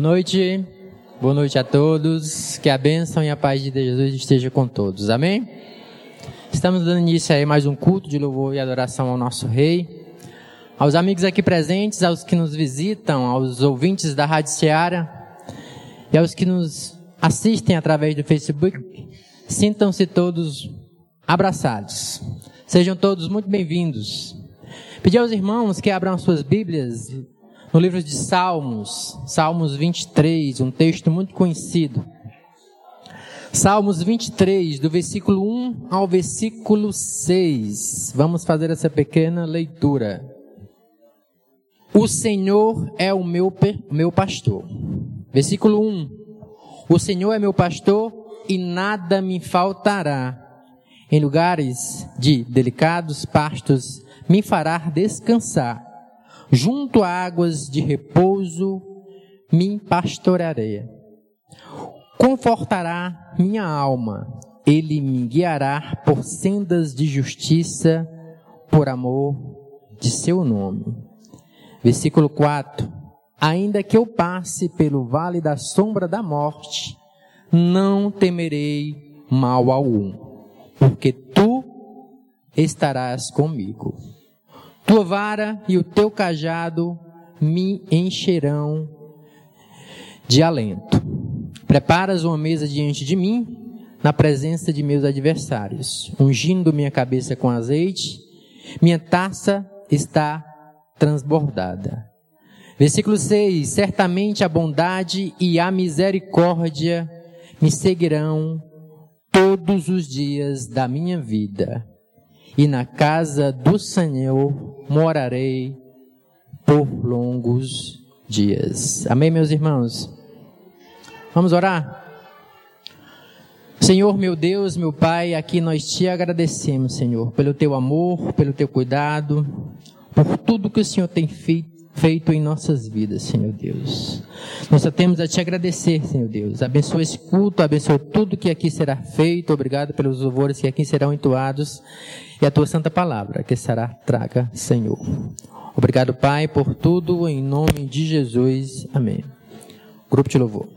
Boa noite, boa noite a todos. Que a bênção e a paz de Jesus esteja com todos. Amém? Estamos dando início a mais um culto de louvor e adoração ao nosso Rei. Aos amigos aqui presentes, aos que nos visitam, aos ouvintes da Rádio Seara e aos que nos assistem através do Facebook, sintam-se todos abraçados. Sejam todos muito bem-vindos. Pedir aos irmãos que abram suas Bíblias no livro de Salmos, Salmos 23, um texto muito conhecido. Salmos 23, do versículo 1 ao versículo 6. Vamos fazer essa pequena leitura. O Senhor é o meu, meu pastor. Versículo 1. O Senhor é meu pastor e nada me faltará. Em lugares de delicados pastos me fará descansar junto a águas de repouso me pastorearei. Confortará minha alma, ele me guiará por sendas de justiça, por amor de seu nome. Versículo 4: Ainda que eu passe pelo vale da sombra da morte, não temerei mal algum, porque tu estarás comigo. Tua vara e o teu cajado me encherão de alento. Preparas uma mesa diante de mim, na presença de meus adversários, ungindo minha cabeça com azeite, minha taça está transbordada. Versículo 6: Certamente a bondade e a misericórdia me seguirão todos os dias da minha vida e na casa do Senhor morarei por longos dias. Amém, meus irmãos? Vamos orar? Senhor, meu Deus, meu Pai, aqui nós te agradecemos, Senhor, pelo teu amor, pelo teu cuidado, por tudo que o Senhor tem feito feito em nossas vidas, Senhor Deus. Nós só temos a te agradecer, Senhor Deus. Abençoa esse culto, abençoa tudo que aqui será feito. Obrigado pelos louvores que aqui serão entoados e a tua santa palavra que será traga, Senhor. Obrigado, Pai, por tudo, em nome de Jesus. Amém. Grupo de louvor.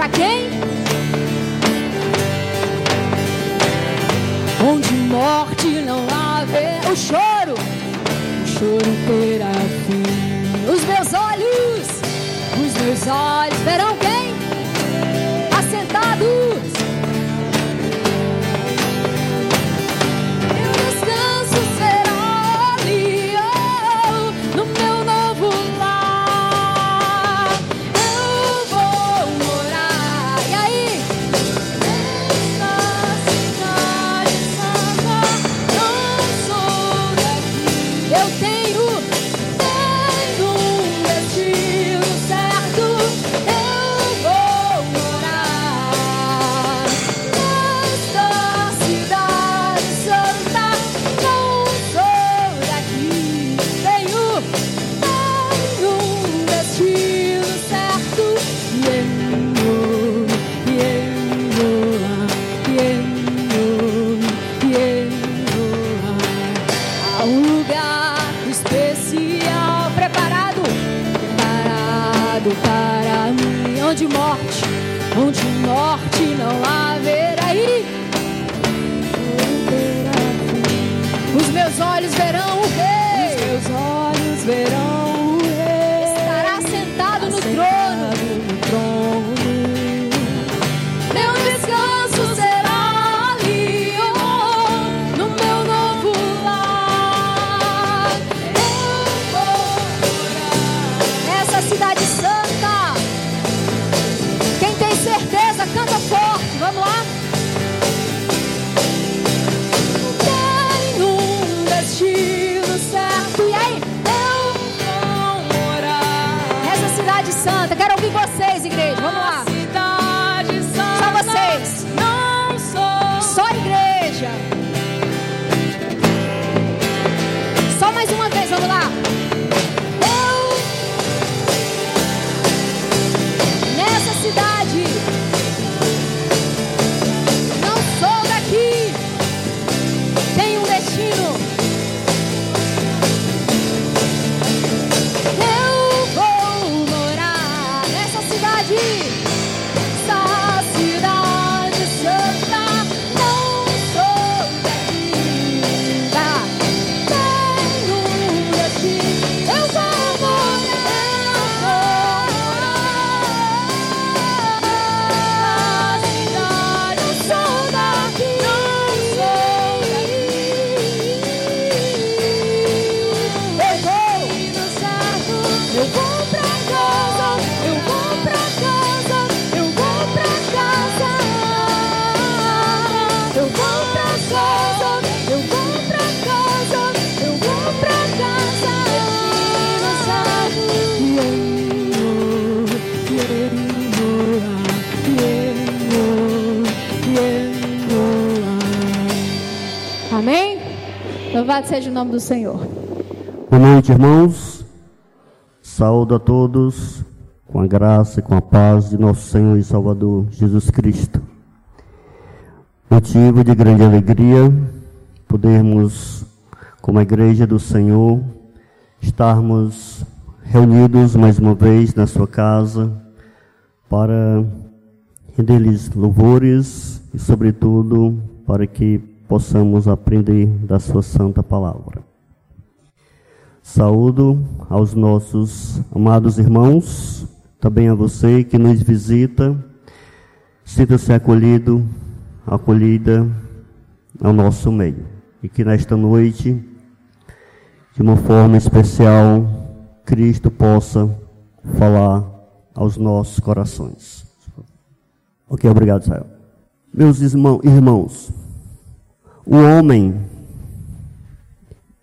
Pra quem? Onde morte não haver o choro, o choro terá fim. Os meus olhos, os meus olhos verão quem? Louvado seja o nome do Senhor. Boa noite, irmãos. Saúdo a todos com a graça e com a paz de nosso Senhor e Salvador Jesus Cristo. Motivo de grande alegria podermos, como a igreja do Senhor, estarmos reunidos mais uma vez na sua casa para render-lhes louvores e, sobretudo, para que possamos aprender da sua santa palavra. Saúdo aos nossos amados irmãos, também a você que nos visita. Sinta-se acolhido, acolhida ao nosso meio. E que nesta noite, de uma forma especial, Cristo possa falar aos nossos corações. Ok, obrigado, Israel. Meus irmãos, o homem,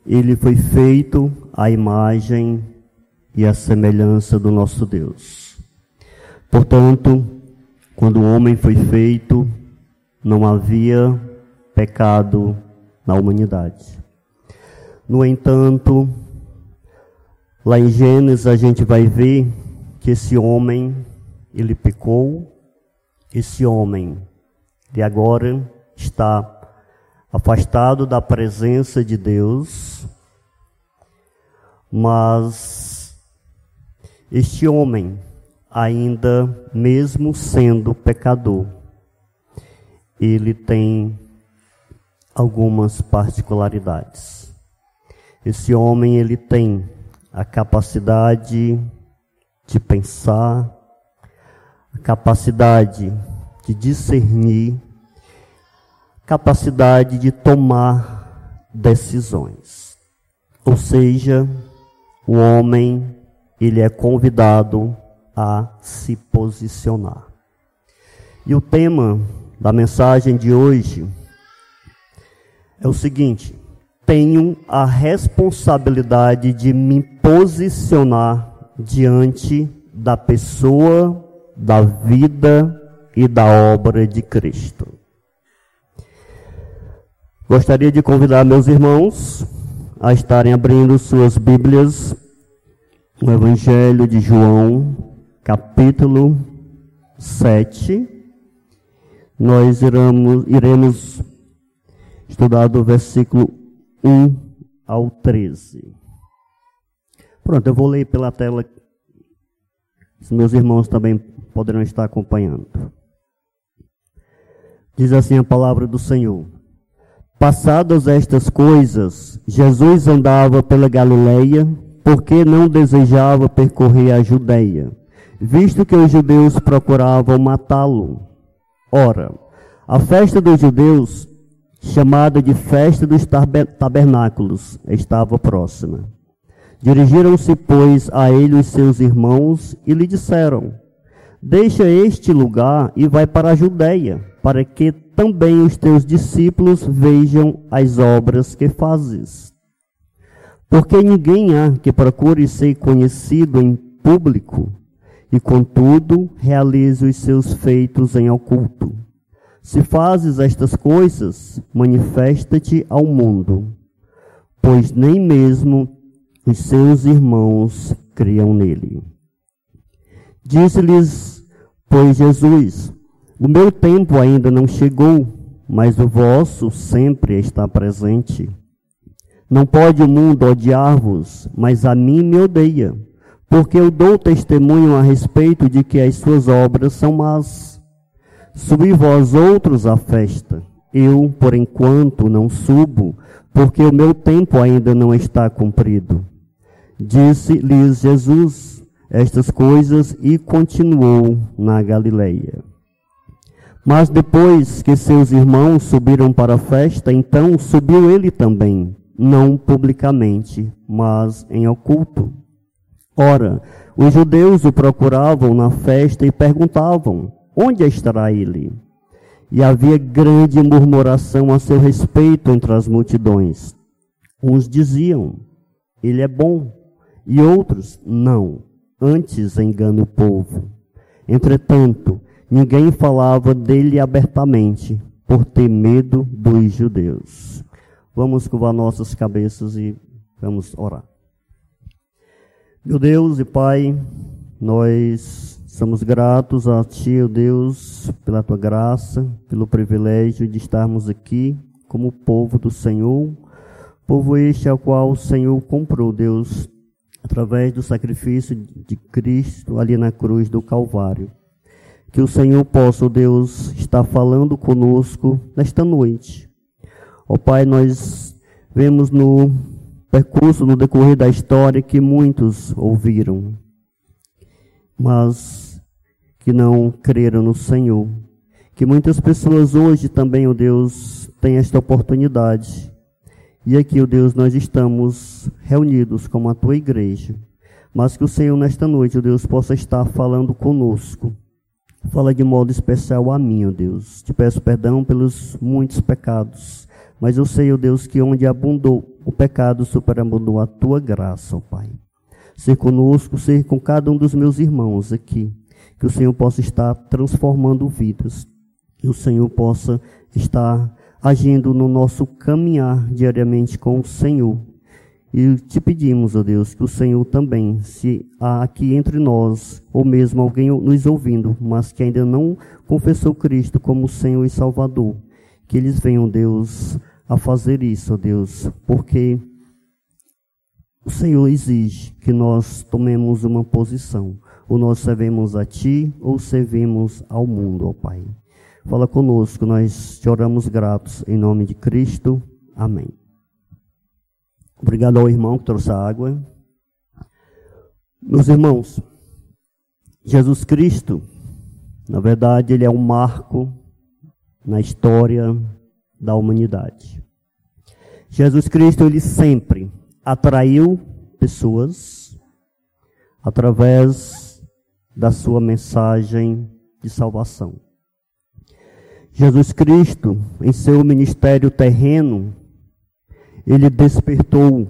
ele foi feito à imagem e à semelhança do nosso Deus. Portanto, quando o homem foi feito, não havia pecado na humanidade. No entanto, Lá em Gênesis a gente vai ver que esse homem, ele pecou, esse homem, de agora está afastado da presença de Deus, mas este homem, ainda mesmo sendo pecador, ele tem algumas particularidades. Esse homem ele tem a capacidade de pensar, a capacidade de discernir, capacidade de tomar decisões. Ou seja, o homem ele é convidado a se posicionar. E o tema da mensagem de hoje é o seguinte: tenho a responsabilidade de me posicionar diante da pessoa, da vida e da obra de Cristo. Gostaria de convidar meus irmãos a estarem abrindo suas Bíblias no Evangelho de João, capítulo 7. Nós iremos, iremos estudar do versículo 1 ao 13. Pronto, eu vou ler pela tela. Os meus irmãos também poderão estar acompanhando. Diz assim a palavra do Senhor. Passadas estas coisas, Jesus andava pela Galileia, porque não desejava percorrer a Judéia, visto que os judeus procuravam matá-lo. Ora, a festa dos judeus chamada de Festa dos Tabernáculos, estava próxima. Dirigiram-se, pois, a ele os seus irmãos e lhe disseram: Deixa este lugar e vai para a Judéia, para que também os teus discípulos vejam as obras que fazes. Porque ninguém há que procure ser conhecido em público e, contudo, realize os seus feitos em oculto. Se fazes estas coisas, manifesta-te ao mundo, pois nem mesmo os seus irmãos criam nele. Disse-lhes, pois Jesus: O meu tempo ainda não chegou, mas o vosso sempre está presente. Não pode o mundo odiar-vos, mas a mim me odeia, porque eu dou testemunho a respeito de que as suas obras são más. Subi vós outros à festa. Eu, por enquanto, não subo, porque o meu tempo ainda não está cumprido. Disse-lhes Jesus estas coisas e continuou na Galileia. Mas depois que seus irmãos subiram para a festa, então subiu ele também, não publicamente, mas em oculto. Ora, os judeus o procuravam na festa e perguntavam: Onde estará ele? E havia grande murmuração a seu respeito entre as multidões. Uns diziam: Ele é bom, e outros: Não, antes engana o povo. Entretanto, ninguém falava dele abertamente, por ter medo dos judeus. Vamos curvar nossas cabeças e vamos orar. Meu Deus e Pai, nós Somos gratos a Ti, oh Deus, pela Tua graça, pelo privilégio de estarmos aqui como povo do Senhor, povo este ao qual o Senhor comprou, Deus, através do sacrifício de Cristo ali na cruz do Calvário. Que o Senhor possa, oh Deus, estar falando conosco nesta noite. Ó oh Pai, nós vemos no percurso, no decorrer da história, que muitos ouviram, mas que não creram no Senhor. Que muitas pessoas hoje também, ó oh Deus, têm esta oportunidade. E aqui, ó oh Deus, nós estamos reunidos como a tua igreja. Mas que o Senhor, nesta noite, ó oh Deus, possa estar falando conosco. Fala de modo especial a mim, ó Deus. Te peço perdão pelos muitos pecados. Mas eu sei, ó Deus, que onde abundou o pecado, superabundou a tua graça, ó Pai. Ser conosco, ser com cada um dos meus irmãos aqui que o Senhor possa estar transformando vidas, que o Senhor possa estar agindo no nosso caminhar diariamente com o Senhor. E te pedimos, ó Deus, que o Senhor também, se há aqui entre nós, ou mesmo alguém nos ouvindo, mas que ainda não confessou Cristo como Senhor e Salvador, que eles venham, Deus, a fazer isso, ó Deus, porque o Senhor exige que nós tomemos uma posição. Ou nós servemos a Ti, ou servimos ao mundo, ó Pai. Fala conosco, nós te oramos gratos, em nome de Cristo. Amém. Obrigado ao irmão que trouxe a água. Meus irmãos, Jesus Cristo, na verdade, ele é um marco na história da humanidade. Jesus Cristo, ele sempre atraiu pessoas através da sua mensagem de salvação. Jesus Cristo, em seu ministério terreno, ele despertou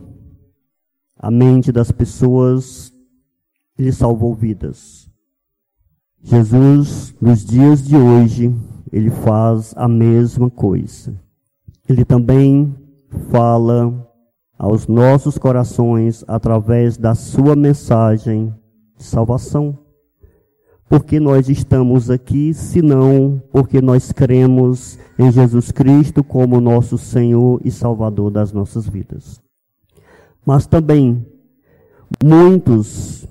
a mente das pessoas, ele salvou vidas. Jesus, nos dias de hoje, ele faz a mesma coisa. Ele também fala aos nossos corações através da sua mensagem de salvação. Porque nós estamos aqui, senão porque nós cremos em Jesus Cristo como nosso Senhor e Salvador das nossas vidas. Mas também muitos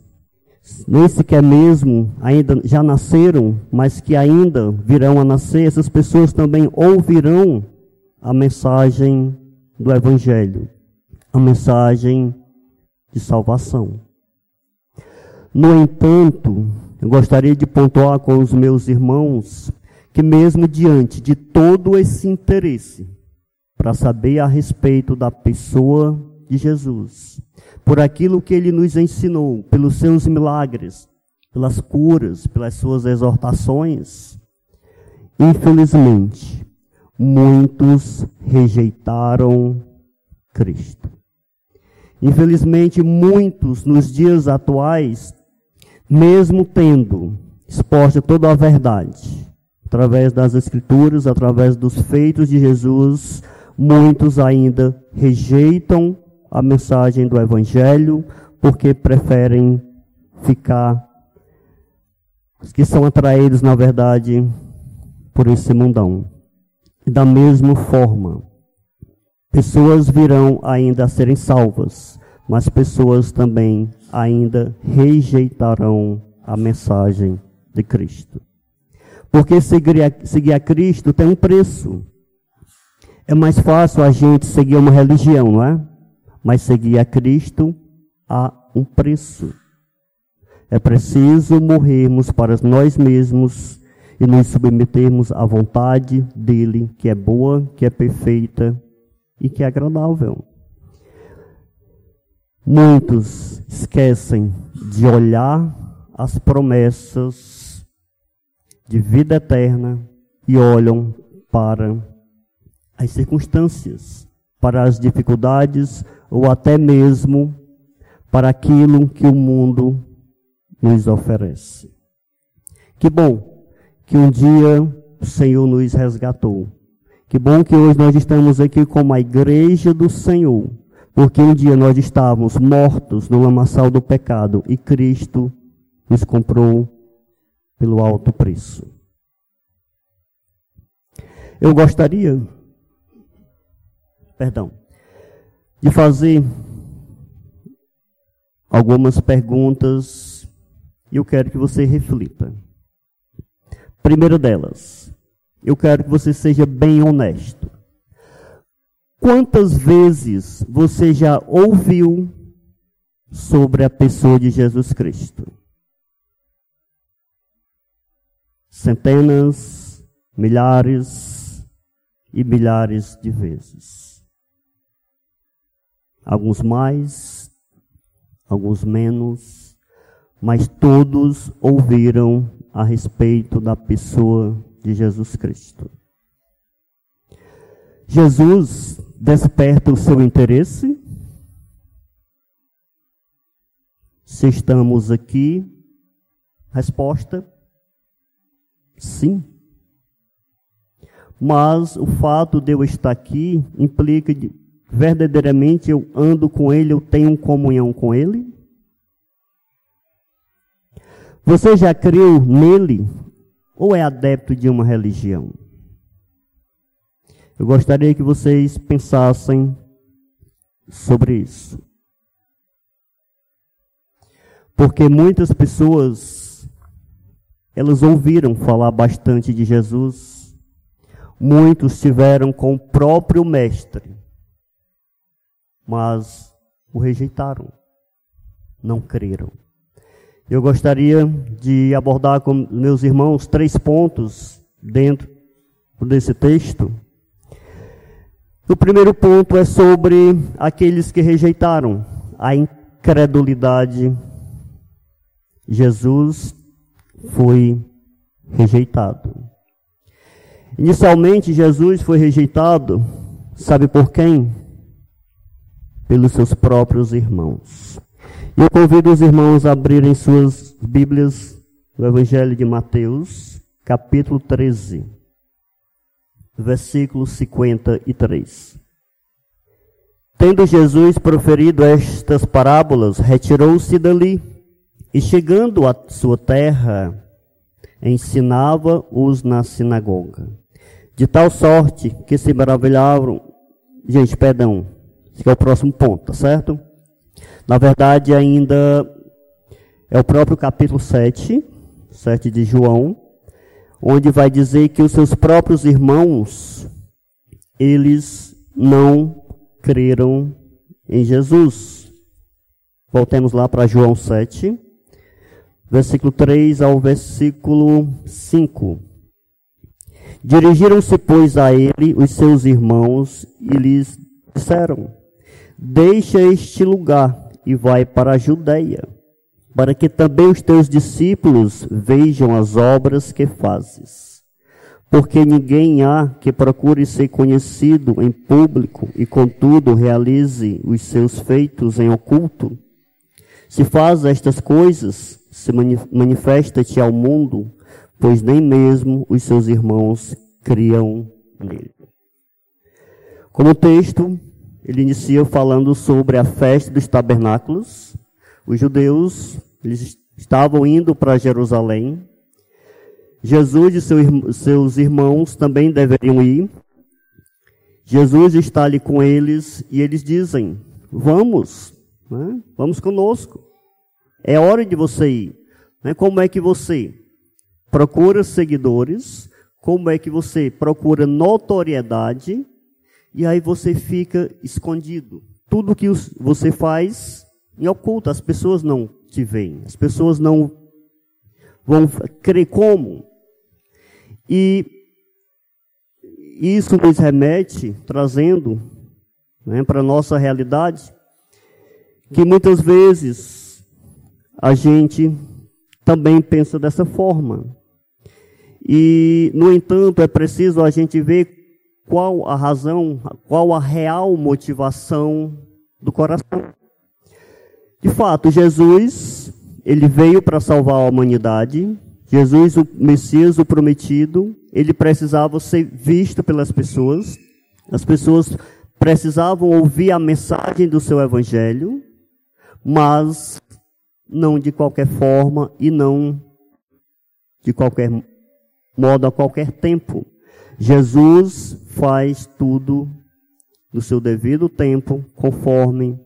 nem sequer mesmo ainda já nasceram, mas que ainda virão a nascer, essas pessoas também ouvirão a mensagem do Evangelho a mensagem de salvação. No entanto, eu gostaria de pontuar com os meus irmãos que, mesmo diante de todo esse interesse para saber a respeito da pessoa de Jesus, por aquilo que ele nos ensinou, pelos seus milagres, pelas curas, pelas suas exortações, infelizmente, muitos rejeitaram Cristo. Infelizmente, muitos nos dias atuais, mesmo tendo exposta toda a verdade, através das Escrituras, através dos feitos de Jesus, muitos ainda rejeitam a mensagem do Evangelho porque preferem ficar, que são atraídos, na verdade, por esse mundão. Da mesma forma, Pessoas virão ainda a serem salvas, mas pessoas também ainda rejeitarão a mensagem de Cristo. Porque seguir a, seguir a Cristo tem um preço. É mais fácil a gente seguir uma religião, não é? Mas seguir a Cristo há um preço. É preciso morrermos para nós mesmos e nos submetermos à vontade dele, que é boa, que é perfeita e que é agradável. Muitos esquecem de olhar as promessas de vida eterna e olham para as circunstâncias, para as dificuldades ou até mesmo para aquilo que o mundo nos oferece. Que bom que um dia o Senhor nos resgatou que bom que hoje nós estamos aqui como a igreja do Senhor, porque um dia nós estávamos mortos no lamaçal do pecado e Cristo nos comprou pelo alto preço. Eu gostaria, perdão, de fazer algumas perguntas e eu quero que você reflita. Primeiro delas, eu quero que você seja bem honesto. Quantas vezes você já ouviu sobre a pessoa de Jesus Cristo? Centenas, milhares e milhares de vezes. Alguns mais, alguns menos, mas todos ouviram a respeito da pessoa de Jesus Cristo. Jesus desperta o seu interesse. Se estamos aqui, resposta: sim. Mas o fato de eu estar aqui implica verdadeiramente eu ando com Ele, eu tenho comunhão com Ele? Você já creu nele ou é adepto de uma religião? Eu gostaria que vocês pensassem sobre isso. Porque muitas pessoas elas ouviram falar bastante de Jesus. Muitos tiveram com o próprio mestre, mas o rejeitaram, não creram. Eu gostaria de abordar com meus irmãos três pontos dentro desse texto. O primeiro ponto é sobre aqueles que rejeitaram a incredulidade. Jesus foi rejeitado. Inicialmente, Jesus foi rejeitado, sabe por quem? Pelos seus próprios irmãos. E eu convido os irmãos a abrirem suas Bíblias no Evangelho de Mateus, capítulo 13, versículo 53. Tendo Jesus proferido estas parábolas, retirou-se dali e, chegando à sua terra, ensinava-os na sinagoga. De tal sorte que se maravilhavam. Gente, perdão, esse é o próximo ponto, tá certo? Na verdade, ainda é o próprio capítulo 7, 7 de João, onde vai dizer que os seus próprios irmãos, eles não creram em Jesus. Voltemos lá para João 7, versículo 3 ao versículo 5. Dirigiram-se, pois, a ele os seus irmãos e lhes disseram: Deixa este lugar e vai para a Judéia, para que também os teus discípulos vejam as obras que fazes. Porque ninguém há que procure ser conhecido em público e, contudo, realize os seus feitos em oculto. Se faz estas coisas, se manifesta-te ao mundo, pois nem mesmo os seus irmãos criam nele. Como texto, ele inicia falando sobre a festa dos tabernáculos. Os judeus, eles estavam indo para Jerusalém. Jesus e seu, seus irmãos também deveriam ir. Jesus está ali com eles e eles dizem: Vamos, né? vamos conosco. É hora de você ir. Né? Como é que você procura seguidores? Como é que você procura notoriedade? e aí você fica escondido. Tudo que você faz em oculto, as pessoas não te veem, as pessoas não vão crer como. E isso nos remete, trazendo né, para a nossa realidade, que muitas vezes a gente também pensa dessa forma. E, no entanto, é preciso a gente ver qual a razão, qual a real motivação do coração. De fato, Jesus, ele veio para salvar a humanidade. Jesus, o Messias, o prometido, ele precisava ser visto pelas pessoas. As pessoas precisavam ouvir a mensagem do seu evangelho, mas não de qualquer forma e não de qualquer modo a qualquer tempo. Jesus faz tudo no seu devido tempo, conforme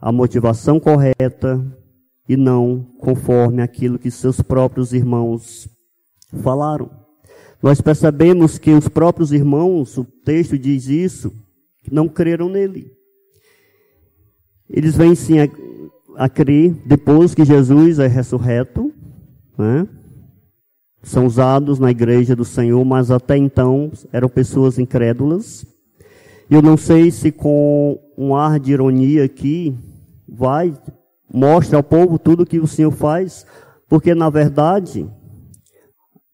a motivação correta e não conforme aquilo que seus próprios irmãos falaram. Nós percebemos que os próprios irmãos, o texto diz isso, não creram nele. Eles vêm sim a, a crer depois que Jesus é ressurreto, né? são usados na igreja do Senhor, mas até então eram pessoas incrédulas. Eu não sei se com um ar de ironia aqui vai mostra ao povo tudo que o Senhor faz, porque na verdade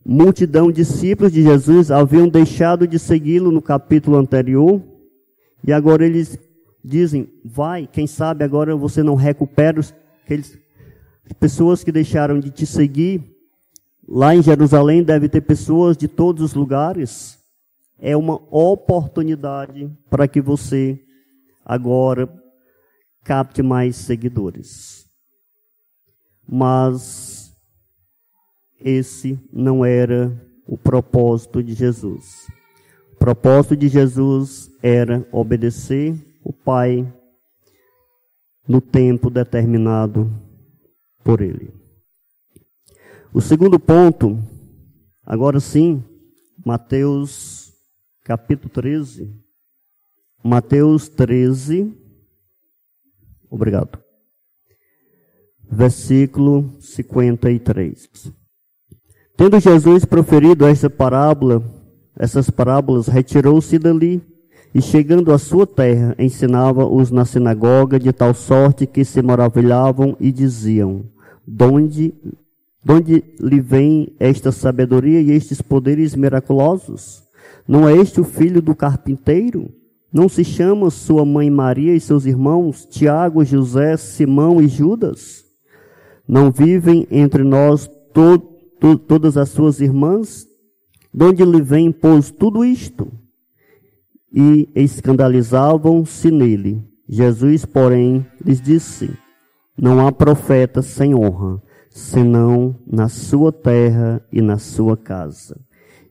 multidão de discípulos de Jesus haviam deixado de segui-lo no capítulo anterior, e agora eles dizem: "Vai, quem sabe agora você não recupera os aqueles pessoas que deixaram de te seguir Lá em Jerusalém deve ter pessoas de todos os lugares. É uma oportunidade para que você agora capte mais seguidores. Mas esse não era o propósito de Jesus. O propósito de Jesus era obedecer o Pai no tempo determinado por Ele. O segundo ponto, agora sim, Mateus capítulo 13. Mateus 13. Obrigado. Versículo 53. Tendo Jesus proferido esta parábola, essas parábolas, retirou-se dali e chegando à sua terra, ensinava-os na sinagoga de tal sorte que se maravilhavam e diziam: Donde, donde lhe vem esta sabedoria e estes poderes miraculosos? Não é este o filho do carpinteiro? Não se chama sua mãe Maria e seus irmãos Tiago, José, Simão e Judas? Não vivem entre nós todos to, todas as suas irmãs, de onde lhe vem, pois, tudo isto? E escandalizavam-se nele. Jesus, porém, lhes disse: Não há profeta sem honra, senão na sua terra e na sua casa.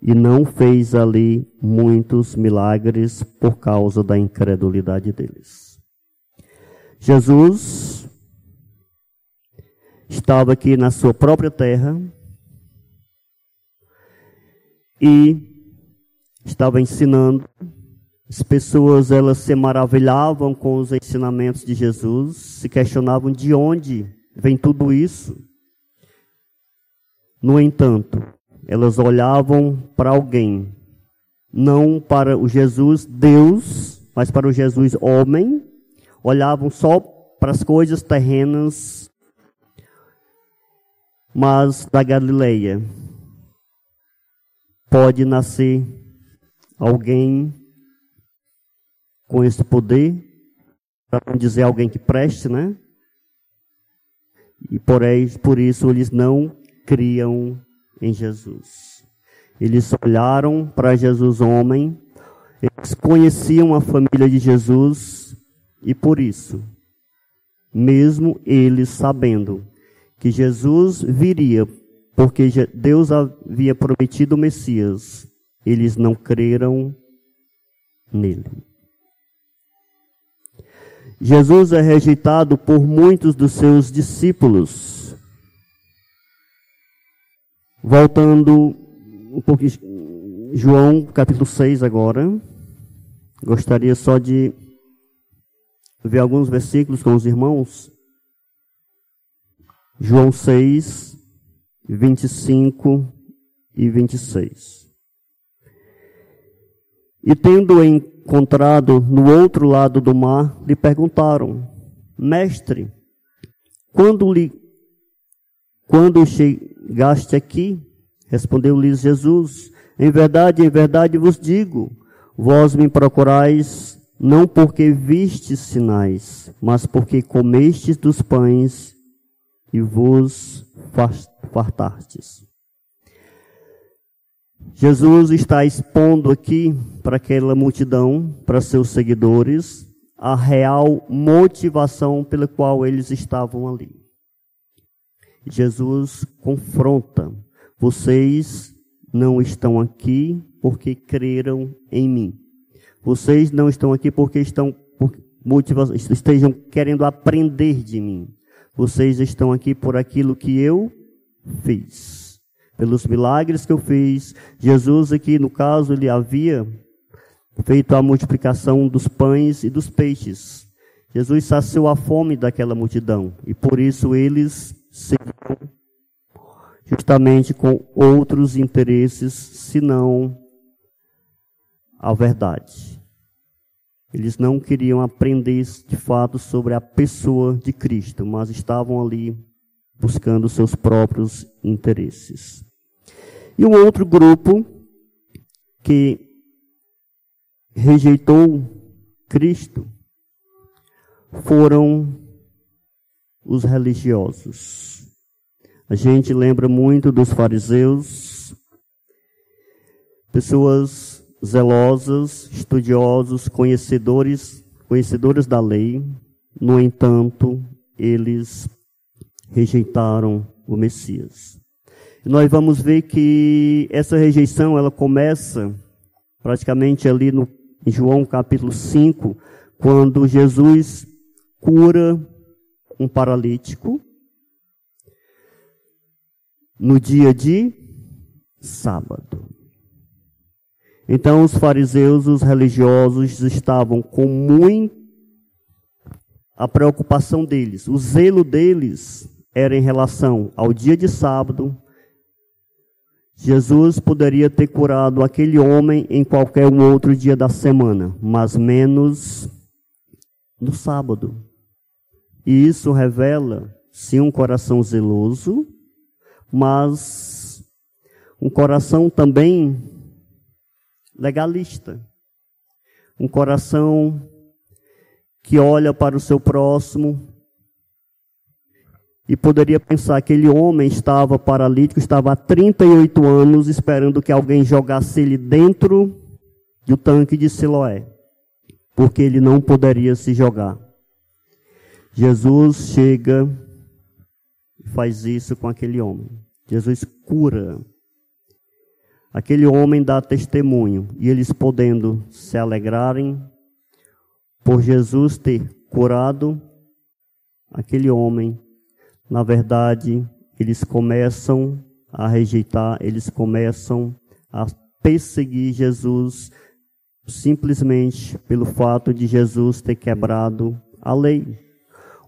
E não fez ali muitos milagres por causa da incredulidade deles. Jesus estava aqui na sua própria terra, e estava ensinando. As pessoas elas se maravilhavam com os ensinamentos de Jesus, se questionavam de onde vem tudo isso. No entanto, elas olhavam para alguém, não para o Jesus Deus, mas para o Jesus homem, olhavam só para as coisas terrenas, mas da Galileia, pode nascer alguém com esse poder, para não dizer alguém que preste, né? E por, por isso eles não criam em Jesus. Eles olharam para Jesus homem, eles conheciam a família de Jesus e por isso, mesmo eles sabendo que Jesus viria porque Deus havia prometido o Messias, eles não creram nele. Jesus é rejeitado por muitos dos seus discípulos. Voltando um pouquinho, João capítulo 6 agora. Gostaria só de ver alguns versículos com os irmãos. João 6, 25 e 26. E tendo encontrado no outro lado do mar, lhe perguntaram: Mestre, quando lhe quando chegaste aqui, respondeu-lhes Jesus: Em verdade, em verdade vos digo, vós me procurais não porque vistes sinais, mas porque comestes dos pães e vos fartastes. Jesus está expondo aqui para aquela multidão, para seus seguidores, a real motivação pela qual eles estavam ali. Jesus confronta: vocês não estão aqui porque creram em mim. Vocês não estão aqui porque estão por estejam querendo aprender de mim. Vocês estão aqui por aquilo que eu fiz. Pelos milagres que eu fiz. Jesus aqui, no caso, ele havia feito a multiplicação dos pães e dos peixes. Jesus saciou a fome daquela multidão. E por isso eles justamente com outros interesses, senão a verdade. Eles não queriam aprender de fato sobre a pessoa de Cristo, mas estavam ali buscando seus próprios interesses. E um outro grupo que rejeitou Cristo foram os religiosos. A gente lembra muito dos fariseus, pessoas zelosas, estudiosos, conhecedores, conhecedores da lei, no entanto, eles rejeitaram o Messias. Nós vamos ver que essa rejeição ela começa praticamente ali no em João capítulo 5, quando Jesus cura um paralítico no dia de sábado. Então os fariseus, os religiosos estavam com muito a preocupação deles, o zelo deles era em relação ao dia de sábado. Jesus poderia ter curado aquele homem em qualquer um outro dia da semana, mas menos no sábado. E isso revela, sim, um coração zeloso, mas um coração também legalista. Um coração que olha para o seu próximo e poderia pensar que aquele homem estava paralítico, estava há 38 anos esperando que alguém jogasse ele dentro do tanque de Siloé, porque ele não poderia se jogar. Jesus chega e faz isso com aquele homem. Jesus cura. Aquele homem dá testemunho e eles podendo se alegrarem por Jesus ter curado aquele homem, na verdade, eles começam a rejeitar, eles começam a perseguir Jesus simplesmente pelo fato de Jesus ter quebrado a lei,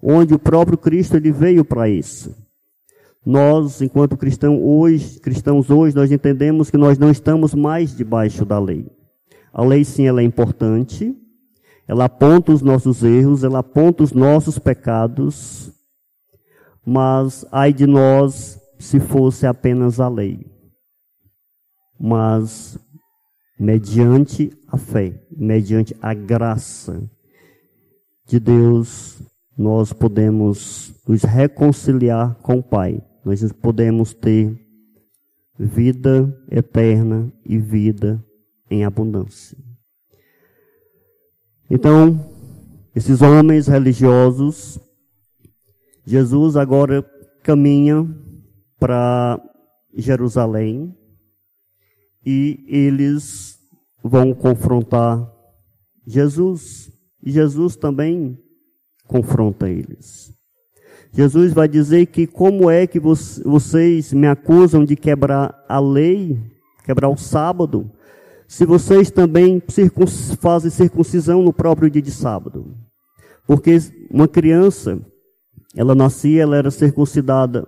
onde o próprio Cristo ele veio para isso. Nós, enquanto cristão hoje, cristãos hoje, nós entendemos que nós não estamos mais debaixo da lei. A lei sim ela é importante, ela aponta os nossos erros, ela aponta os nossos pecados, mas ai de nós se fosse apenas a lei. Mas mediante a fé, mediante a graça de Deus, nós podemos nos reconciliar com o Pai. Nós podemos ter vida eterna e vida em abundância. Então, esses homens religiosos, Jesus agora caminha para Jerusalém e eles vão confrontar Jesus. E Jesus também confronta eles. Jesus vai dizer que como é que vocês me acusam de quebrar a lei, quebrar o sábado, se vocês também fazem circuncisão no próprio dia de sábado. Porque uma criança, ela nascia, ela era circuncidada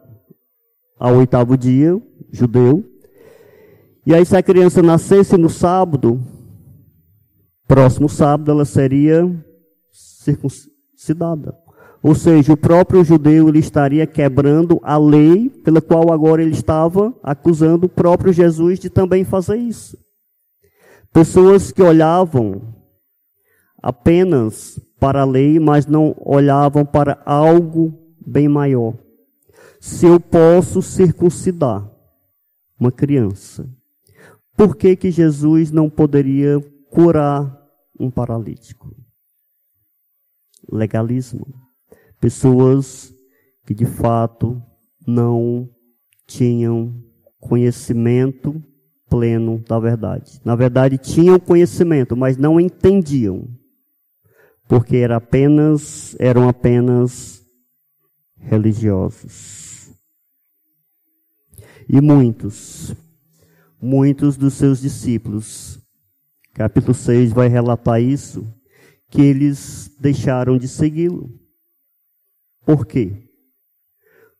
ao oitavo dia, judeu. E aí, se a criança nascesse no sábado, próximo sábado, ela seria circuncidada. Ou seja, o próprio judeu ele estaria quebrando a lei pela qual agora ele estava acusando o próprio Jesus de também fazer isso. Pessoas que olhavam apenas para a lei, mas não olhavam para algo bem maior. Se eu posso circuncidar uma criança, por que, que Jesus não poderia curar um paralítico? Legalismo. Pessoas que de fato não tinham conhecimento pleno da verdade. Na verdade, tinham conhecimento, mas não entendiam, porque era apenas, eram apenas religiosos. E muitos, muitos dos seus discípulos, capítulo 6 vai relatar isso, que eles deixaram de segui-lo. Por quê?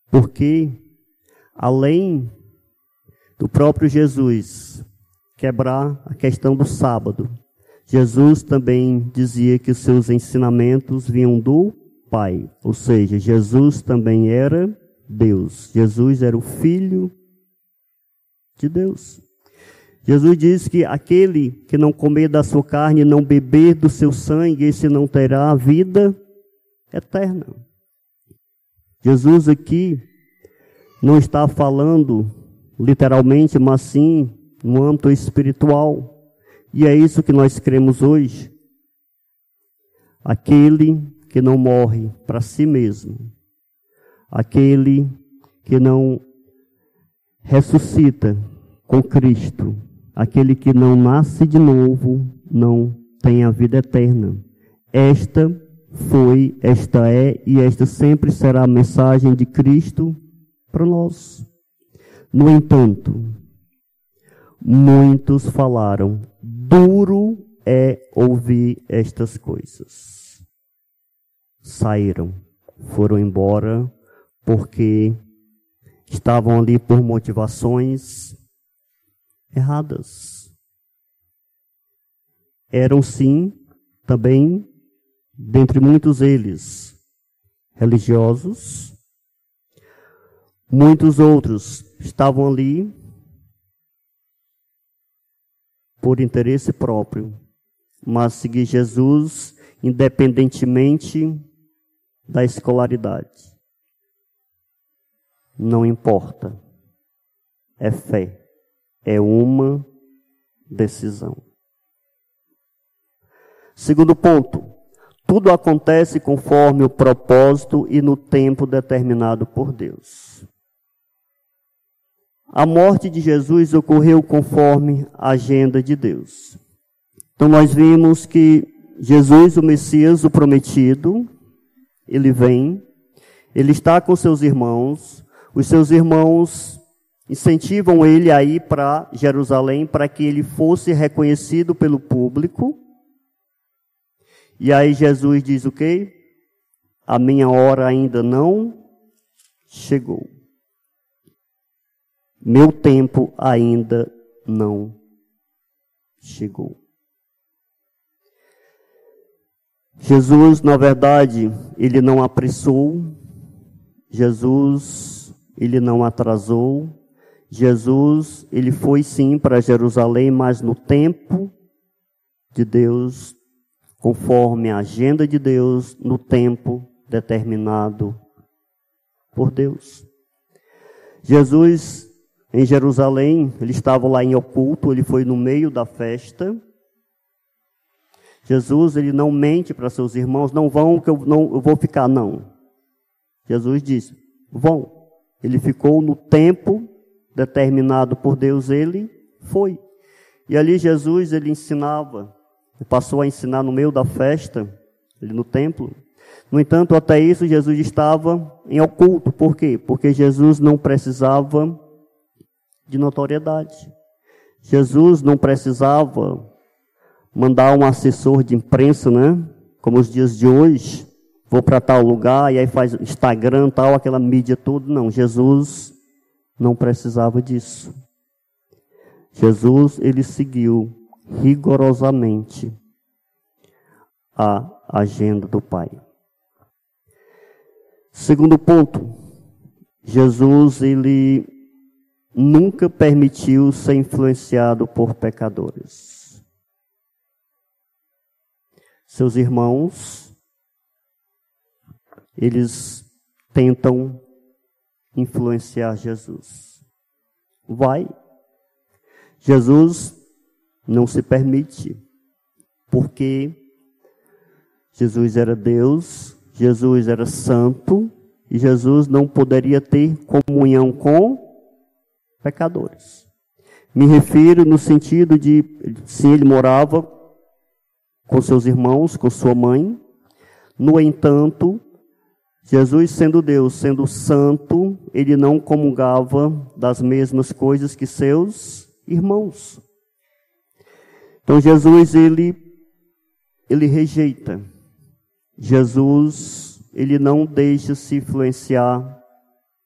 Porque, além do próprio Jesus quebrar a questão do sábado. Jesus também dizia que os seus ensinamentos vinham do Pai, ou seja, Jesus também era Deus. Jesus era o Filho de Deus. Jesus diz que aquele que não comer da sua carne, não beber do seu sangue, esse não terá a vida eterna. Jesus aqui não está falando literalmente, mas sim no âmbito espiritual. E é isso que nós cremos hoje. aquele que não morre para si mesmo, aquele que não ressuscita com Cristo, aquele que não nasce de novo, não tem a vida eterna. Esta foi, esta é e esta sempre será a mensagem de Cristo para nós. No entanto, muitos falaram, duro é ouvir estas coisas. Saíram, foram embora, porque estavam ali por motivações erradas. Eram sim também, dentre muitos eles, religiosos. Muitos outros estavam ali por interesse próprio, mas seguir Jesus independentemente da escolaridade. Não importa. É fé. É uma decisão. Segundo ponto. Tudo acontece conforme o propósito e no tempo determinado por Deus. A morte de Jesus ocorreu conforme a agenda de Deus. Então nós vimos que Jesus, o Messias, o prometido, ele vem, ele está com seus irmãos, os seus irmãos incentivam ele a ir para Jerusalém para que ele fosse reconhecido pelo público. E aí Jesus diz o quê? A minha hora ainda não chegou. Meu tempo ainda não chegou. Jesus, na verdade, ele não apressou. Jesus, ele não atrasou. Jesus, ele foi sim para Jerusalém, mas no tempo de Deus, conforme a agenda de Deus, no tempo determinado por Deus. Jesus em Jerusalém, ele estava lá em oculto, ele foi no meio da festa. Jesus, ele não mente para seus irmãos, não vão que eu não eu vou ficar não. Jesus disse: "Vão". Ele ficou no tempo determinado por Deus, ele foi. E ali Jesus ele ensinava, passou a ensinar no meio da festa, ali no templo. No entanto, até isso Jesus estava em oculto. Por quê? Porque Jesus não precisava de notoriedade. Jesus não precisava mandar um assessor de imprensa, né? Como os dias de hoje, vou para tal lugar e aí faz Instagram, tal, aquela mídia toda. Não, Jesus não precisava disso. Jesus, ele seguiu rigorosamente a agenda do Pai. Segundo ponto, Jesus, ele nunca permitiu ser influenciado por pecadores. Seus irmãos, eles tentam influenciar Jesus. Vai. Jesus não se permite, porque Jesus era Deus, Jesus era santo, e Jesus não poderia ter comunhão com pecadores. Me refiro no sentido de se ele morava com seus irmãos, com sua mãe. No entanto, Jesus, sendo Deus, sendo santo, ele não comungava das mesmas coisas que seus irmãos. Então Jesus ele ele rejeita. Jesus ele não deixa se influenciar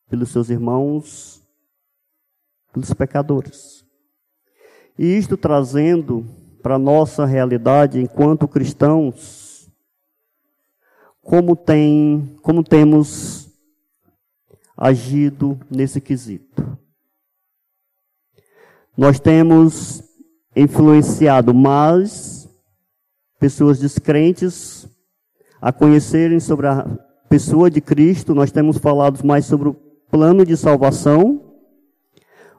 pelos seus irmãos, pelos pecadores. E isto trazendo para nossa realidade enquanto cristãos, como, tem, como temos agido nesse quesito. Nós temos influenciado mais pessoas descrentes a conhecerem sobre a pessoa de Cristo, nós temos falado mais sobre o plano de salvação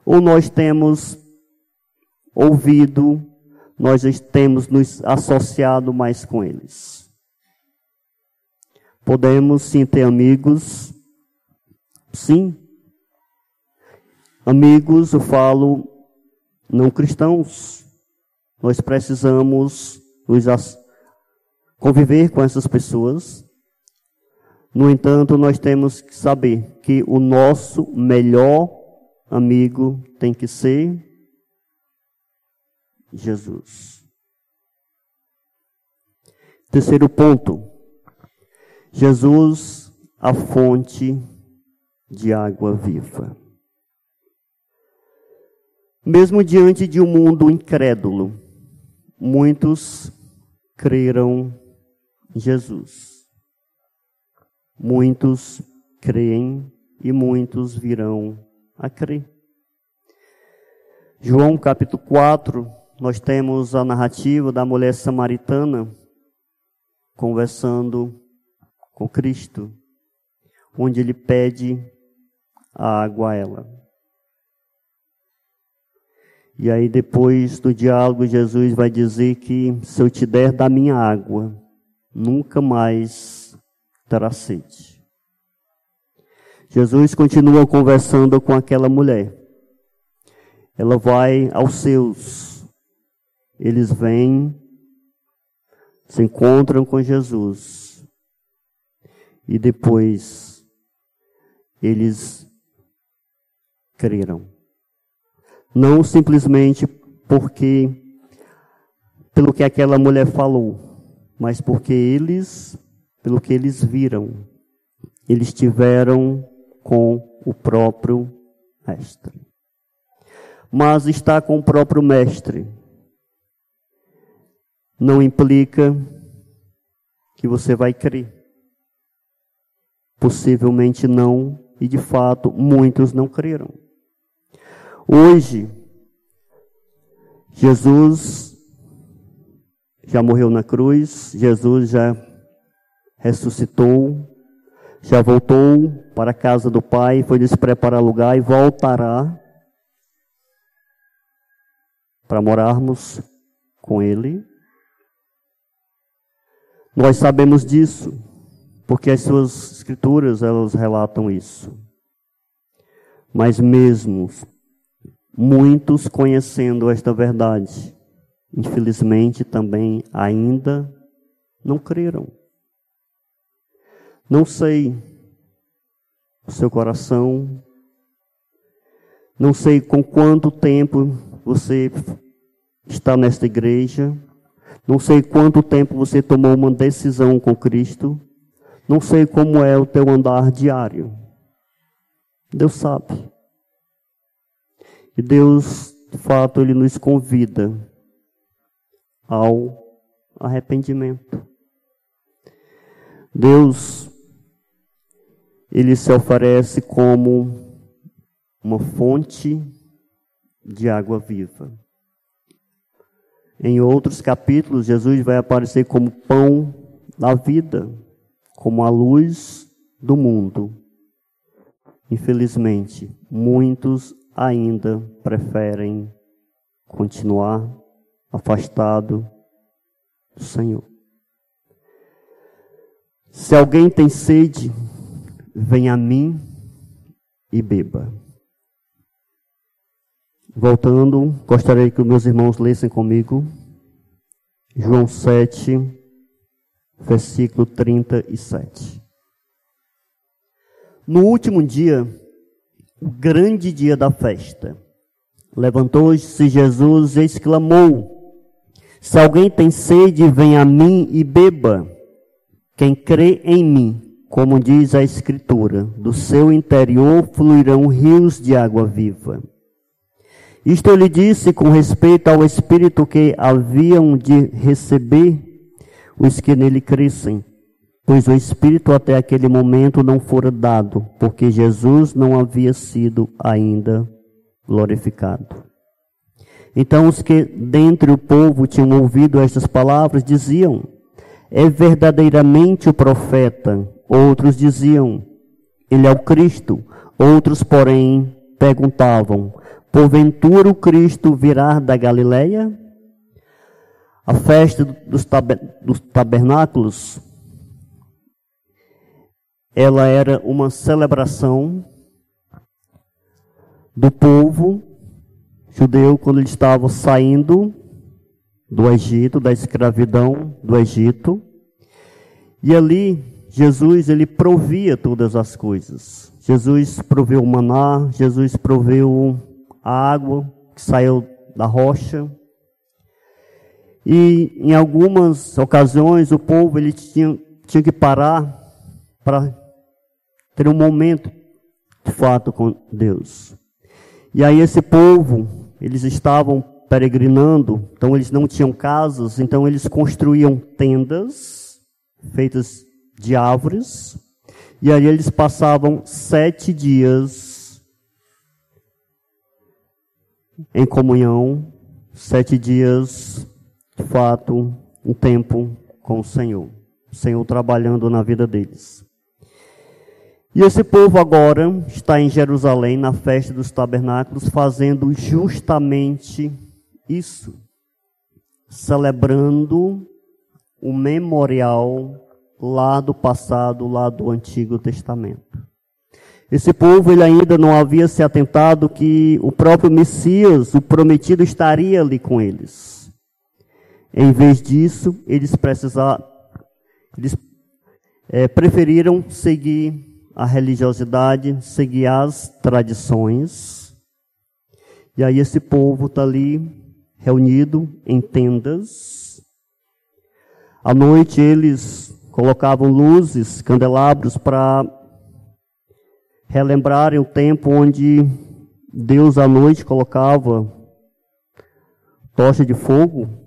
ou nós temos ouvido, nós temos nos associado mais com eles? Podemos sim ter amigos, sim. Amigos, eu falo, não cristãos. Nós precisamos nos conviver com essas pessoas. No entanto, nós temos que saber que o nosso melhor amigo tem que ser Jesus. Terceiro ponto. Jesus, a fonte de água viva. Mesmo diante de um mundo incrédulo, muitos creram em Jesus. Muitos creem e muitos virão a crer. João capítulo 4, nós temos a narrativa da mulher samaritana conversando com Cristo, onde ele pede a água a ela. E aí, depois do diálogo, Jesus vai dizer que se eu te der da minha água, nunca mais terá sede. Jesus continua conversando com aquela mulher. Ela vai aos seus. Eles vêm, se encontram com Jesus. E depois eles creram. Não simplesmente porque, pelo que aquela mulher falou, mas porque eles, pelo que eles viram, eles tiveram com o próprio Mestre. Mas estar com o próprio Mestre não implica que você vai crer. Possivelmente não, e de fato muitos não creram. Hoje, Jesus já morreu na cruz, Jesus já ressuscitou, já voltou para a casa do Pai, foi nos preparar lugar e voltará para morarmos com Ele. Nós sabemos disso, porque as suas escrituras elas relatam isso. Mas mesmo Muitos conhecendo esta verdade, infelizmente também ainda não creram. Não sei o seu coração, não sei com quanto tempo você está nesta igreja, não sei quanto tempo você tomou uma decisão com Cristo, não sei como é o teu andar diário. Deus sabe. E Deus, de fato, Ele nos convida ao arrependimento. Deus, Ele se oferece como uma fonte de água viva. Em outros capítulos, Jesus vai aparecer como pão da vida, como a luz do mundo. Infelizmente, muitos ainda preferem continuar afastado do Senhor. Se alguém tem sede, venha a mim e beba. Voltando, gostaria que meus irmãos lessem comigo João 7, versículo 37. No último dia, o grande dia da festa. Levantou-se Jesus e exclamou: Se alguém tem sede, venha a mim e beba. Quem crê em mim, como diz a Escritura, do seu interior fluirão rios de água viva. Isto eu lhe disse com respeito ao Espírito que haviam de receber os que nele crescem pois o Espírito até aquele momento não fora dado, porque Jesus não havia sido ainda glorificado. Então os que dentre o povo tinham ouvido estas palavras diziam: É verdadeiramente o profeta. Outros diziam: Ele é o Cristo. Outros, porém, perguntavam: Porventura o Cristo virá da Galileia? A festa dos tabernáculos ela era uma celebração do povo judeu quando ele estava saindo do Egito, da escravidão do Egito. E ali Jesus ele provia todas as coisas. Jesus proveu o maná, Jesus proveu a água que saiu da rocha. E em algumas ocasiões o povo ele tinha, tinha que parar para ter um momento de fato com Deus. E aí esse povo, eles estavam peregrinando, então eles não tinham casas, então eles construíam tendas feitas de árvores, e aí eles passavam sete dias em comunhão, sete dias, fato, um tempo com o Senhor, o Senhor trabalhando na vida deles. E esse povo agora está em Jerusalém, na festa dos tabernáculos, fazendo justamente isso, celebrando o memorial lá do passado, lá do Antigo Testamento. Esse povo ele ainda não havia se atentado que o próprio Messias, o prometido, estaria ali com eles. Em vez disso, eles precisaram, eles é, preferiram seguir a religiosidade, seguir as tradições. E aí esse povo está ali reunido em tendas. À noite eles colocavam luzes, candelabros para relembrarem o tempo onde Deus à noite colocava tocha de fogo.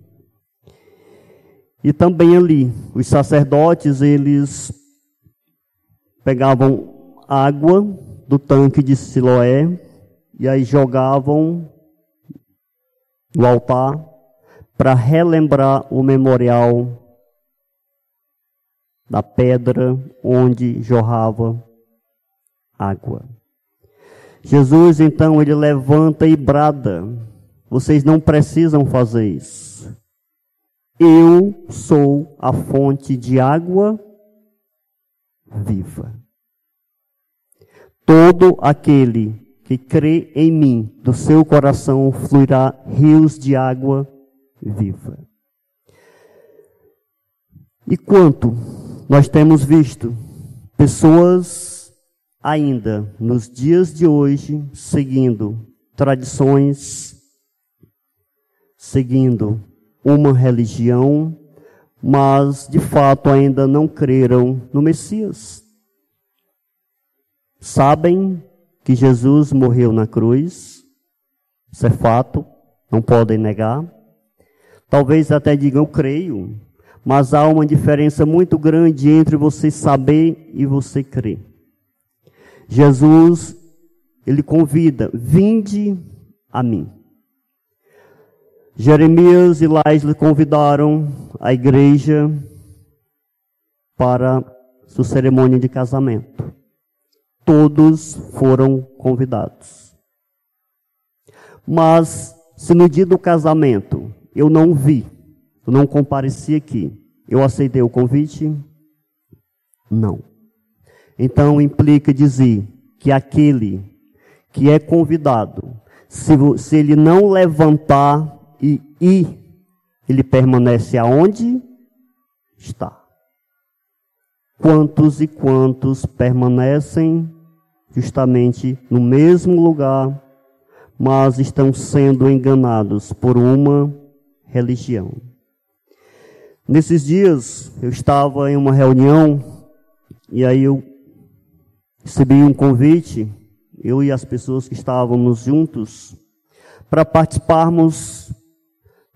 E também ali, os sacerdotes, eles pegavam água do tanque de Siloé e aí jogavam no altar para relembrar o memorial da pedra onde jorrava água. Jesus então ele levanta e brada: Vocês não precisam fazer isso. Eu sou a fonte de água viva. Todo aquele que crê em mim, do seu coração fluirá rios de água viva. E quanto nós temos visto pessoas ainda nos dias de hoje seguindo tradições, seguindo uma religião, mas de fato ainda não creram no Messias. Sabem que Jesus morreu na cruz, isso é fato, não podem negar. Talvez até digam, creio, mas há uma diferença muito grande entre você saber e você crer. Jesus, ele convida, vinde a mim. Jeremias e Lais convidaram a igreja para sua cerimônia de casamento. Todos foram convidados. Mas, se no dia do casamento eu não vi, eu não compareci aqui, eu aceitei o convite? Não. Então implica dizer que aquele que é convidado, se, se ele não levantar e ele permanece aonde está. Quantos e quantos permanecem justamente no mesmo lugar, mas estão sendo enganados por uma religião. Nesses dias eu estava em uma reunião e aí eu recebi um convite, eu e as pessoas que estávamos juntos, para participarmos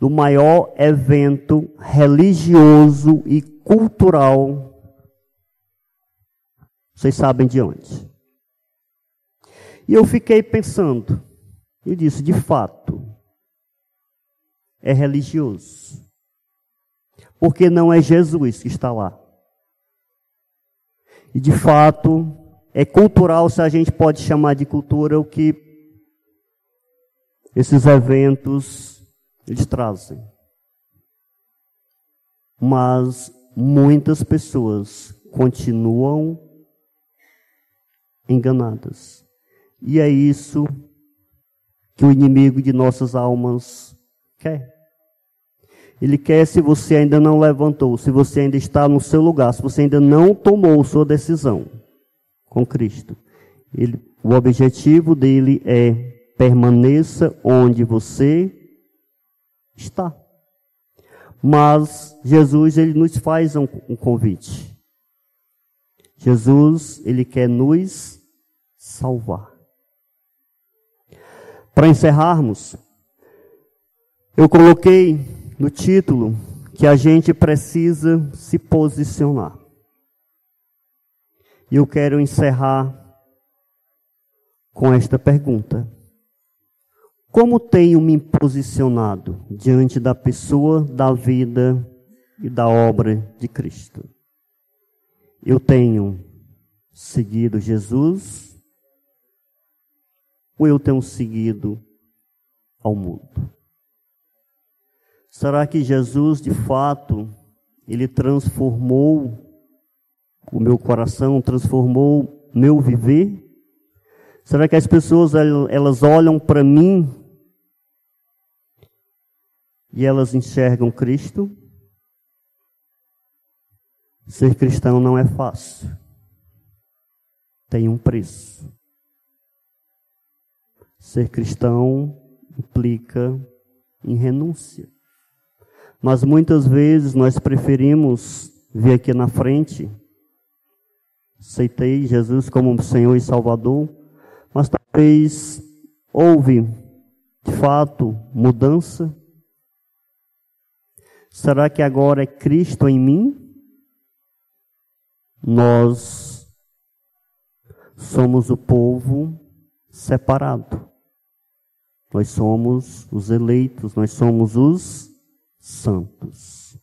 do maior evento religioso e cultural. Vocês sabem de onde? E eu fiquei pensando, e disse: de fato, é religioso. Porque não é Jesus que está lá. E de fato, é cultural, se a gente pode chamar de cultura, o que esses eventos eles trazem. Mas muitas pessoas continuam enganadas. E é isso que o inimigo de nossas almas quer. Ele quer se você ainda não levantou, se você ainda está no seu lugar, se você ainda não tomou sua decisão com Cristo. Ele, o objetivo dele é permaneça onde você está. Mas Jesus ele nos faz um, um convite. Jesus ele quer nos salvar. Para encerrarmos, eu coloquei no título que a gente precisa se posicionar. E eu quero encerrar com esta pergunta: Como tenho me posicionado diante da pessoa, da vida e da obra de Cristo? Eu tenho seguido Jesus ou eu tenho seguido ao mundo? Será que Jesus, de fato, ele transformou o meu coração, transformou meu viver? Será que as pessoas elas olham para mim e elas enxergam Cristo? Ser cristão não é fácil. Tem um preço. Ser cristão implica em renúncia. Mas muitas vezes nós preferimos vir aqui na frente, aceitei Jesus como Senhor e Salvador, mas talvez houve, de fato, mudança? Será que agora é Cristo em mim? Nós somos o povo separado. Nós somos os eleitos, nós somos os santos.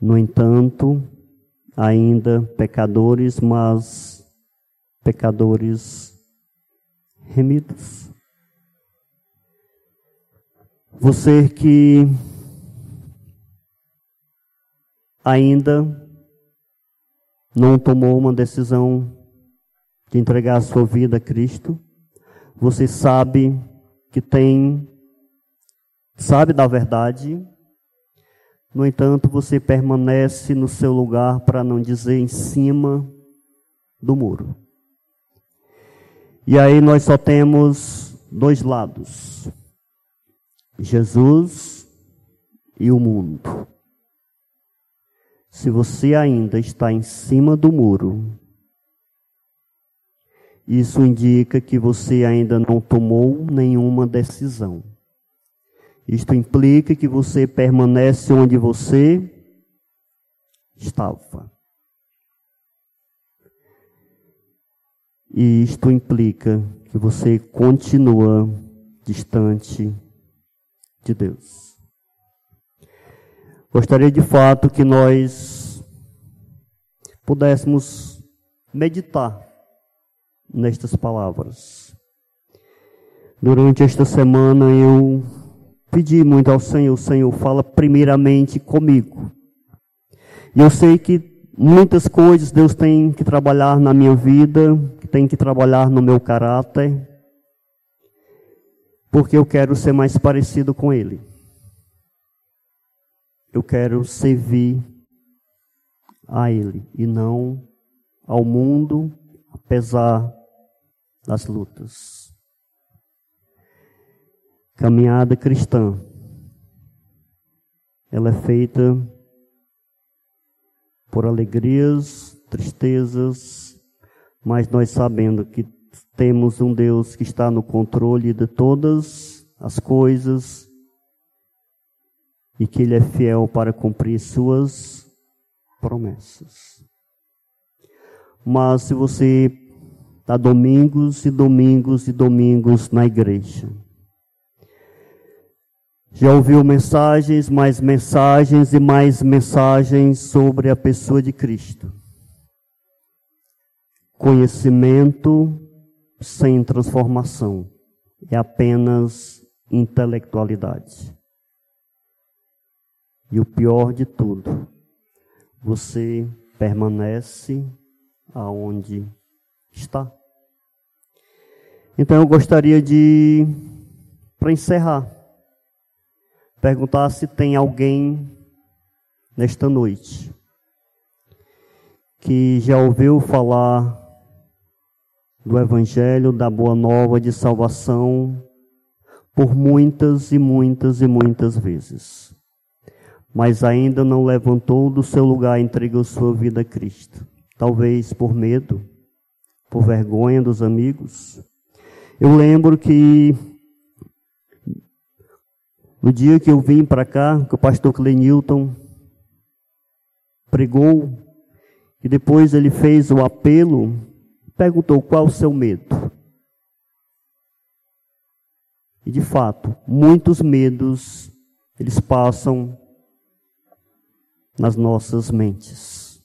No entanto, ainda pecadores, mas pecadores remidos. Você que ainda não tomou uma decisão de entregar a sua vida a Cristo, você sabe que tem, sabe da verdade, no entanto, você permanece no seu lugar para não dizer em cima do muro. E aí nós só temos dois lados: Jesus e o mundo. Se você ainda está em cima do muro, isso indica que você ainda não tomou nenhuma decisão. Isto implica que você permanece onde você estava. E isto implica que você continua distante de Deus. Gostaria de fato que nós pudéssemos meditar nestas palavras. Durante esta semana eu pedi muito ao Senhor, Senhor, fala primeiramente comigo. E eu sei que Muitas coisas Deus tem que trabalhar na minha vida, tem que trabalhar no meu caráter, porque eu quero ser mais parecido com Ele. Eu quero servir a Ele e não ao mundo, apesar das lutas. Caminhada cristã, ela é feita por alegrias, tristezas, mas nós sabendo que temos um Deus que está no controle de todas as coisas e que Ele é fiel para cumprir suas promessas. Mas se você está domingos e domingos e domingos na igreja, já ouviu mensagens, mais mensagens e mais mensagens sobre a pessoa de Cristo. Conhecimento sem transformação é apenas intelectualidade. E o pior de tudo, você permanece aonde Está. Então eu gostaria de, para encerrar, perguntar se tem alguém nesta noite que já ouviu falar do Evangelho, da Boa Nova de salvação por muitas e muitas e muitas vezes, mas ainda não levantou do seu lugar e entregou sua vida a Cristo. Talvez por medo, por vergonha dos amigos. Eu lembro que no dia que eu vim para cá, que o pastor Clenilton pregou, e depois ele fez o apelo, perguntou qual o seu medo. E de fato, muitos medos eles passam nas nossas mentes.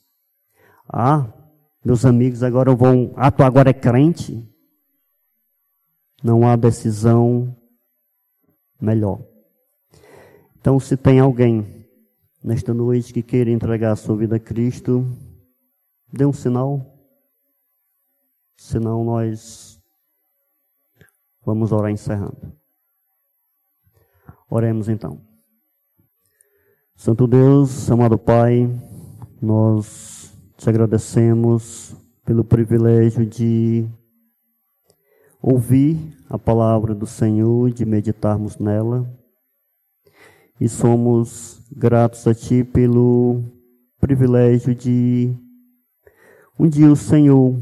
Ah, meus amigos agora vão, ah, tu agora é crente? Não há decisão melhor. Então, se tem alguém nesta noite que queira entregar a sua vida a Cristo, dê um sinal. Senão nós vamos orar encerrando. Oremos então. Santo Deus, amado Pai, nós te agradecemos pelo privilégio de ouvir a palavra do Senhor, de meditarmos nela. E somos gratos a Ti pelo privilégio de um dia o Senhor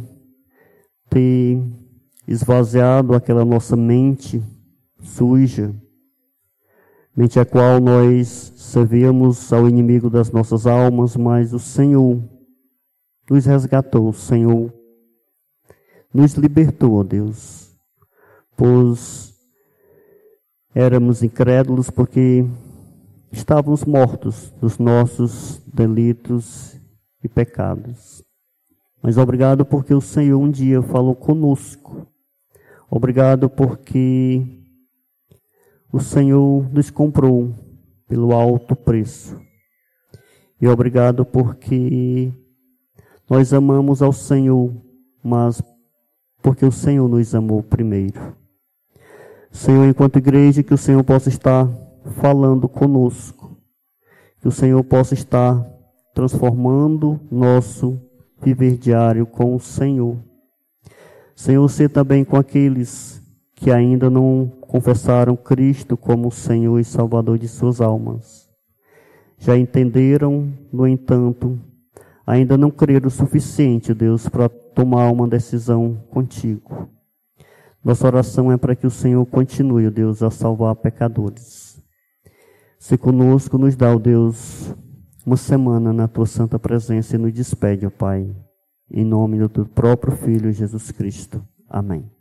ter esvaziado aquela nossa mente suja mente a qual nós servíamos ao inimigo das nossas almas, mas o Senhor nos resgatou, o Senhor nos libertou, Deus, pois éramos incrédulos porque estávamos mortos dos nossos delitos e pecados. Mas obrigado porque o Senhor um dia falou conosco. Obrigado porque o Senhor nos comprou pelo alto preço. E obrigado porque nós amamos ao Senhor, mas porque o Senhor nos amou primeiro. Senhor, enquanto igreja, que o Senhor possa estar falando conosco, que o Senhor possa estar transformando nosso viver diário com o Senhor. Senhor, ser também com aqueles que ainda não confessaram Cristo como Senhor e Salvador de suas almas. Já entenderam, no entanto, ainda não creram o suficiente, Deus, para tomar uma decisão contigo. Nossa oração é para que o Senhor continue, Deus, a salvar pecadores. Se conosco nos dá, ó Deus, uma semana na tua santa presença e nos despede, ó Pai. Em nome do teu próprio Filho Jesus Cristo. Amém.